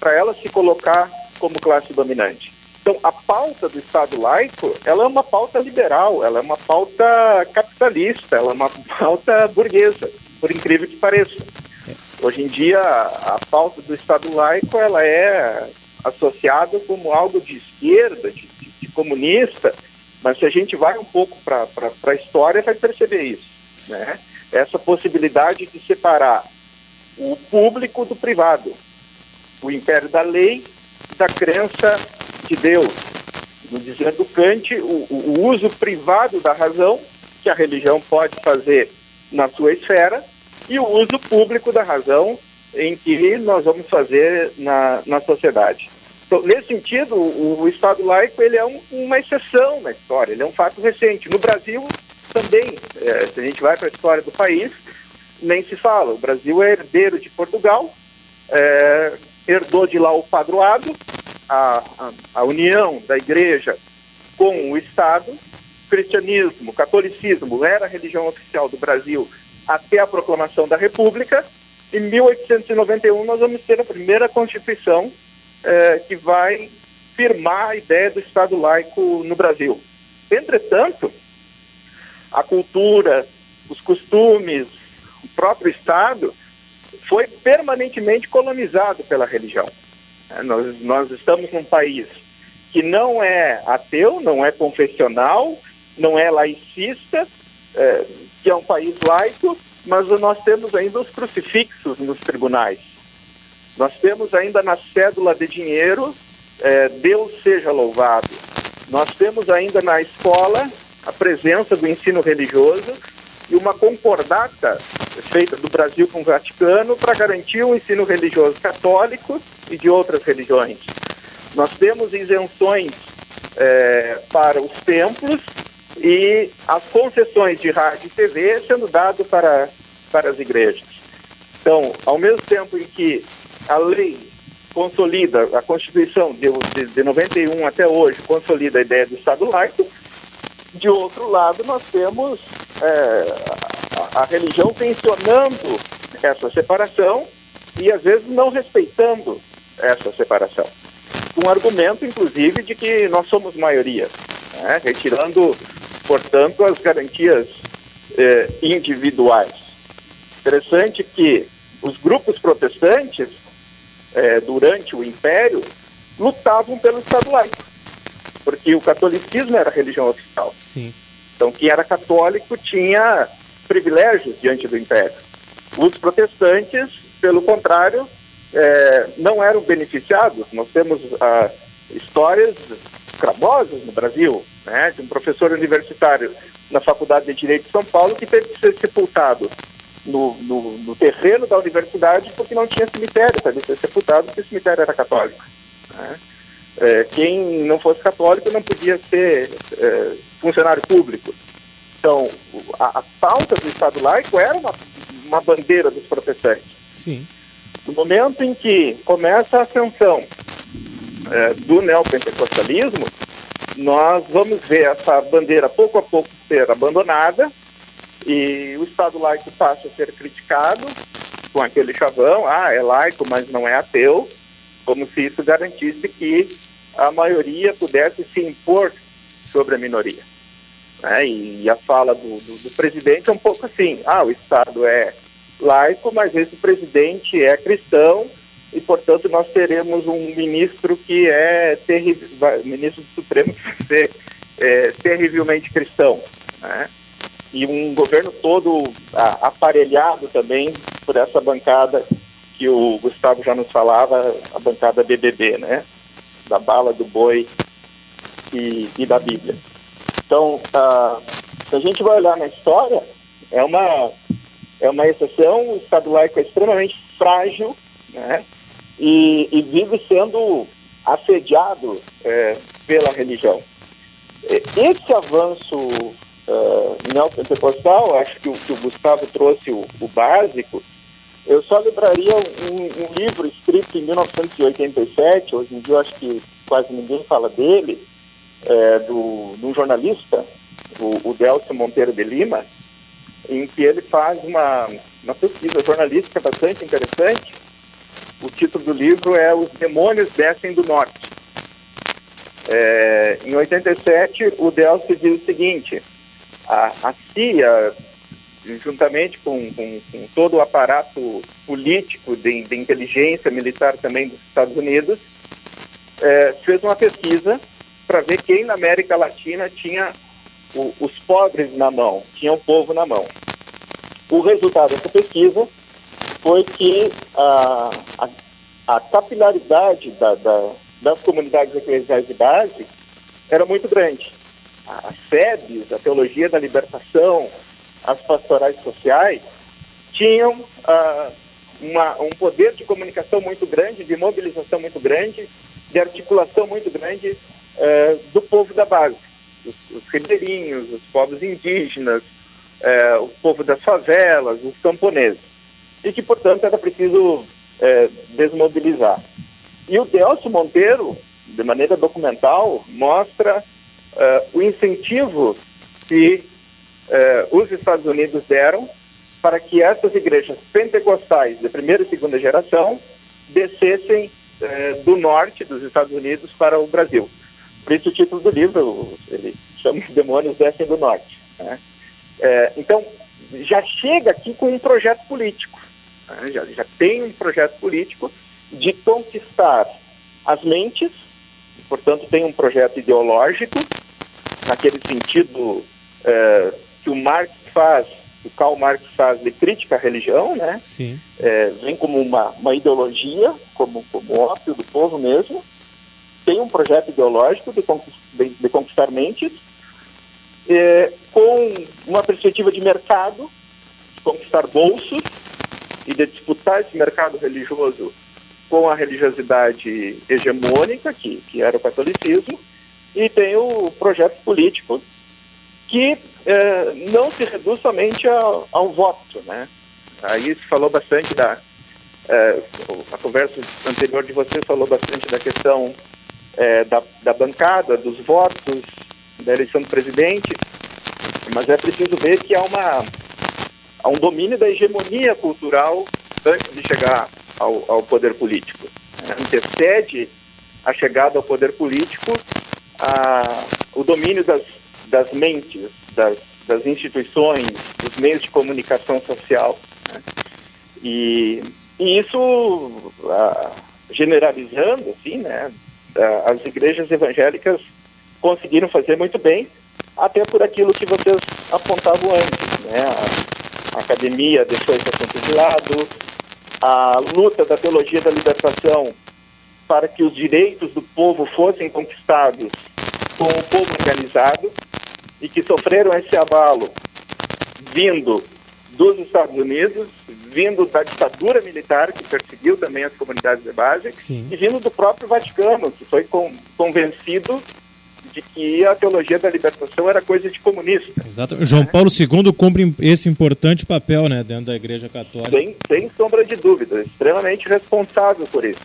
para ela se colocar como classe dominante. Então, a pauta do Estado laico, ela é uma pauta liberal, ela é uma pauta capitalista, ela é uma [LAUGHS] pauta burguesa, por incrível que pareça. Hoje em dia, a pauta do Estado laico, ela é associada como algo de esquerda, de, de, de comunista, mas se a gente vai um pouco para a história, vai perceber isso. Né? Essa possibilidade de separar o público do privado, o império da lei da crença de Deus. No dizer do Kant, o, o uso privado da razão, que a religião pode fazer na sua esfera, e o uso público da razão, em que nós vamos fazer na, na sociedade. Então, nesse sentido, o, o Estado laico ele é um, uma exceção na história, ele é um fato recente. No Brasil, também, é, se a gente vai para a história do país, nem se fala. O Brasil é herdeiro de Portugal, é, herdou de lá o padroado, a, a, a união da igreja com o Estado, cristianismo, catolicismo era a religião oficial do Brasil até a proclamação da República. Em 1891 nós vamos ter a primeira Constituição eh, que vai firmar a ideia do Estado laico no Brasil. Entretanto, a cultura, os costumes, o próprio Estado foi permanentemente colonizado pela religião. É, nós, nós estamos num país que não é ateu, não é confessional, não é laicista, é, que é um país laico, mas nós temos ainda os crucifixos nos tribunais. Nós temos ainda na cédula de dinheiro é, Deus seja louvado. Nós temos ainda na escola a presença do ensino religioso e uma concordata feita do Brasil com o Vaticano para garantir o ensino religioso católico e de outras religiões. Nós temos isenções é, para os templos e as concessões de rádio e TV sendo dado para, para as igrejas. Então, ao mesmo tempo em que a lei consolida, a Constituição de, de, de 91 até hoje consolida a ideia do Estado laico, de outro lado nós temos é, a, a religião tensionando essa separação e às vezes não respeitando essa separação. Um argumento, inclusive, de que nós somos maioria, né? retirando, portanto, as garantias eh, individuais. Interessante que os grupos protestantes, eh, durante o Império, lutavam pelo Estado laico, porque o catolicismo era a religião oficial. Sim. Então, quem era católico tinha privilégios diante do Império. Os protestantes, pelo contrário, é, não eram beneficiados. Nós temos ah, histórias cramosas no Brasil, né, de um professor universitário na Faculdade de Direito de São Paulo que teve que ser sepultado no, no, no terreno da universidade porque não tinha cemitério para ele ser sepultado porque o cemitério era católico. Né. É, quem não fosse católico não podia ser é, funcionário público. Então, a, a pauta do Estado laico era uma, uma bandeira dos protestantes. Sim. No momento em que começa a ascensão é, do neopentecostalismo, nós vamos ver essa bandeira pouco a pouco ser abandonada e o Estado laico passa a ser criticado com aquele chavão, ah, é laico, mas não é ateu, como se isso garantisse que a maioria pudesse se impor sobre a minoria. Né? E, a fala do, do, do presidente é um pouco assim, ah, o Estado é laico, mas esse presidente é cristão e, portanto, nós teremos um ministro que é ministro do Supremo que vai ser é, terrivelmente cristão, né? E um governo todo a, aparelhado também por essa bancada que o Gustavo já nos falava, a bancada BBB, né? Da bala, do boi e, e da Bíblia. Então, uh, se a gente vai olhar na história, é uma é uma exceção, o Estado laico é extremamente frágil, né? E, e vive sendo assediado é, pela religião. Esse avanço uh, neopentecostal, acho que o, que o Gustavo trouxe o, o básico, Eu só lembraria um, um, livro escrito em 1987, hoje em dia acho que quase ninguém fala dele, é, do, de um jornalista, o, o Delcio Monteiro de Lima, em que ele faz uma, uma pesquisa jornalística bastante interessante. O título do livro é Os Demônios Descem do Norte. É, em 87, o Delcio diz o seguinte, a, a CIA juntamente com, com, com, todo o aparato político de, de, inteligência militar também dos Estados Unidos, é, fez uma pesquisa para ver quem na América Latina tinha o, os pobres na mão, tinha o povo na mão. O resultado dessa pesquisa foi que a, a, a capilaridade da, da, das comunidades eclesiais de base era muito grande. As SEBs, a Teologia da Libertação, as pastorais sociais tinham ah, uma, um poder de comunicação muito grande, de mobilização muito grande, de articulação muito grande eh, do povo da base, os, os ribeirinhos, os povos indígenas, eh, o povo das favelas, os camponeses, e que, portanto, era preciso eh, desmobilizar. E o Delcio Monteiro, de maneira documental, mostra o incentivo que eh, os Estados Unidos deram para que essas igrejas pentecostais de primeira e segunda geração descessem eh, do norte dos Estados Unidos para o Brasil. Por isso o título do livro, ele chama Os Demônios Descem do Norte. Né? Eh, então, já chega aqui com um projeto político. Né? Já, já tem um projeto político de conquistar as mentes, portanto tem um projeto ideológico, naquele sentido eh, que o Marx faz, que o Karl Marx faz de crítica à religião, né? Sim. É, vem como uma, uma ideologia, como, como ópio do povo mesmo. Tem um projeto ideológico de, conquist, de, de conquistar mentes, é, com uma perspectiva de mercado, de conquistar bolsos e de disputar esse mercado religioso com a religiosidade hegemônica, que, que era o catolicismo, e tem o projeto político que é, não se reduz somente a, ao voto, né? Aí se falou bastante da é, a conversa anterior de vocês falou bastante da questão é, da, da bancada, dos votos, da eleição do presidente, mas é preciso ver que há uma há um domínio da hegemonia cultural antes de chegar ao, ao poder político. Antecede a chegada ao poder político a, o domínio das das mentes, das, das instituições, dos meios de comunicação social. Né? E, e isso, generalizando, assim, né, as igrejas evangélicas conseguiram fazer muito bem, até por aquilo que vocês apontavam antes, né? A, academia deixou esse assunto de lado, a luta da teologia da libertação para que os direitos do povo fossem conquistados com o povo organizado, e que sofreram esse abalo vindo dos Estados Unidos, vindo da ditadura militar que perseguiu também as comunidades de base Sim. e vindo do próprio Vaticano, que foi com, convencido de que a teologia da libertação era coisa de comunista. Exato. João né? Paulo II cumpre esse importante papel né, dentro da Igreja Católica. Sem, sem sombra de dúvida, extremamente responsável por isso.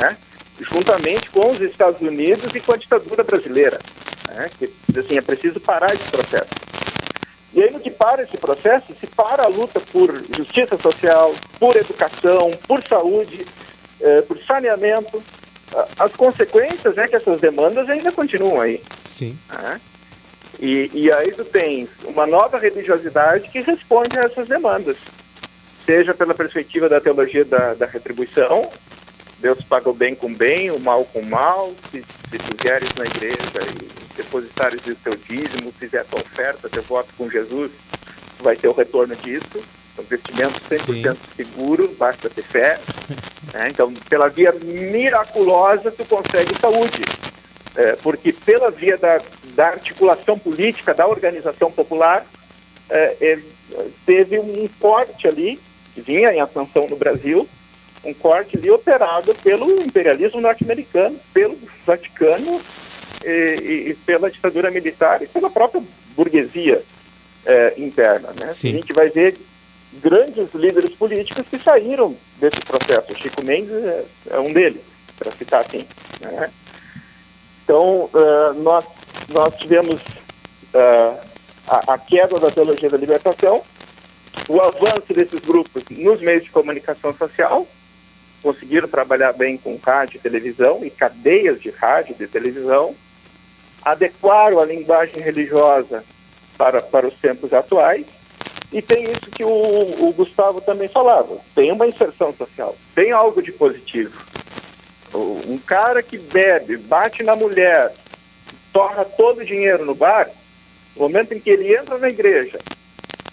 Né? Juntamente com os Estados Unidos e com a ditadura brasileira. Né? Que, assim, é preciso parar esse processo. E aí, no que para esse processo, se para a luta por justiça social, por educação, por saúde, eh, por saneamento, as consequências é que essas demandas ainda continuam aí. Sim. Né? E, e aí tu tens uma nova religiosidade que responde a essas demandas, seja pela perspectiva da teologia da, da retribuição, Deus paga o bem com bem, o mal com mal, se, se fizeres na igreja e depositares o teu dízimo, fizer a tua oferta, teu voto com Jesus, vai ter o retorno disso. Um investimento 100% Sim. seguro, basta ter fé. [LAUGHS] Né? Então, pela via miraculosa, tu consegue saúde. É, porque pela via da, da, articulação política, da organização popular, é, é, teve um corte ali, que vinha em ascensão no Brasil, um corte ali operado pelo imperialismo norte-americano, pelo Vaticano e, e, pela ditadura militar e pela própria burguesia é, interna. Né? A gente vai ver grandes líderes políticos que saíram desse processo. O Chico Mendes é, é um deles, para citar assim. Né? Então, uh, nós, nós tivemos uh, a, a, queda da teologia da libertação, o avanço desses grupos nos meios de comunicação social, conseguiram trabalhar bem com rádio e televisão e cadeias de rádio e de televisão, adequaram a linguagem religiosa para, para os tempos atuais, e tem isso que o, o Gustavo também falava, tem uma inserção social, tem algo de positivo. Um cara que bebe, bate na mulher, torra todo o dinheiro no bar, no momento em que ele entra na igreja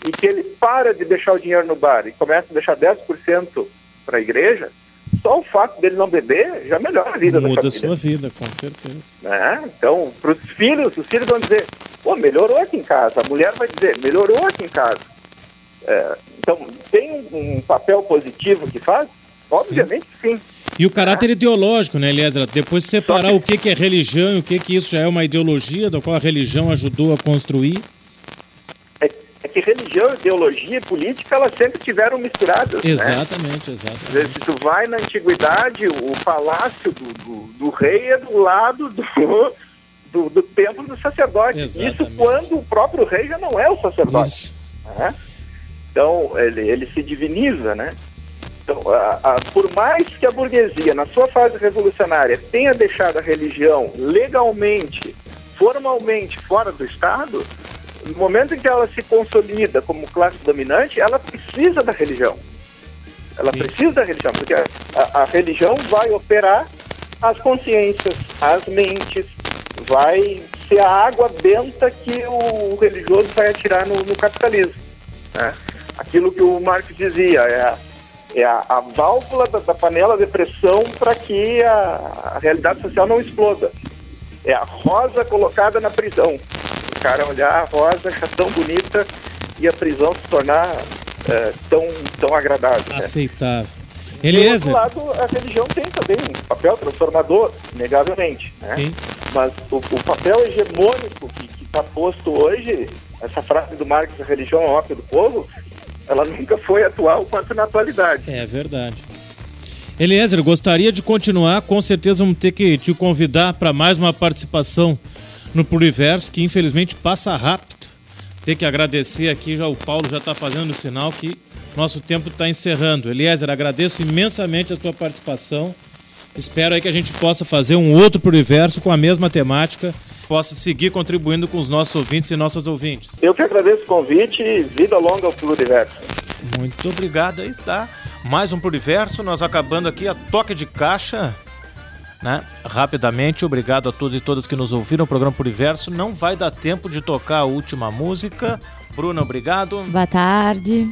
e que ele para de deixar o dinheiro no bar e começa a deixar 10% para a igreja, só o fato dele não beber já melhora a vida Muda da família. Muda a sua vida, com certeza. É, então, para os filhos, os filhos vão dizer, pô, melhorou aqui em casa. A mulher vai dizer, melhorou aqui em casa. É, então, tem um papel positivo que faz? Obviamente sim. sim. E o caráter é. ideológico, né, Eliezer? Depois separar que... o que, que é religião e o que, que isso já é uma ideologia, da qual a religião ajudou a construir. É, é que religião, ideologia e política, elas sempre tiveram misturadas. Exatamente, né? exatamente. Se tu vai na antiguidade, o palácio do, do, do rei é do lado do, do, do templo do sacerdote. Exatamente. Isso quando o próprio rei já não é o sacerdote. Isso. Né? Então, ele, ele se diviniza, né? Então, a, a, por mais que a burguesia, na sua fase revolucionária, tenha deixado a religião legalmente, formalmente fora do Estado, no momento em que ela se consolida como classe dominante, ela precisa da religião. Ela Sim. precisa da religião, porque a, a, religião vai operar as consciências, as mentes, vai ser a água benta que o religioso vai atirar no, no capitalismo. Né? Aquilo que o Marx dizia, é a é a, a válvula da, da, panela de pressão para que a, a, realidade social não exploda. É a rosa colocada na prisão. O cara olhar a rosa, achar tão bonita e a prisão se tornar é, tão, tão agradável. Né? Aceitável. Né? Eliezer. Do outro lado, a religião tem também um papel transformador, negavelmente. Né? Sim. Mas o, o papel hegemônico que está posto hoje, essa frase do Marx, a religião é ópio do povo, ela nunca foi atual quanto na atualidade. É verdade. Eliezer, gostaria de continuar, com certeza vamos ter que te convidar para mais uma participação no Pluriverso, que infelizmente passa rápido. Tem que agradecer aqui, já o Paulo já está fazendo o sinal que nosso tempo está encerrando. Eliezer, agradeço imensamente a tua participação. Espero aí que a gente possa fazer um outro Pluriverso com a mesma temática possa seguir contribuindo com os nossos ouvintes e nossas ouvintes. Eu que agradeço o convite e vida longa ao Pluriverso. Muito obrigado, aí está. Mais um Pluriverso, nós acabando aqui a toque de caixa. Né? Rapidamente, obrigado a todos e todas que nos ouviram. O programa Pluriverso não vai dar tempo de tocar a última música. Bruna, obrigado. Boa tarde.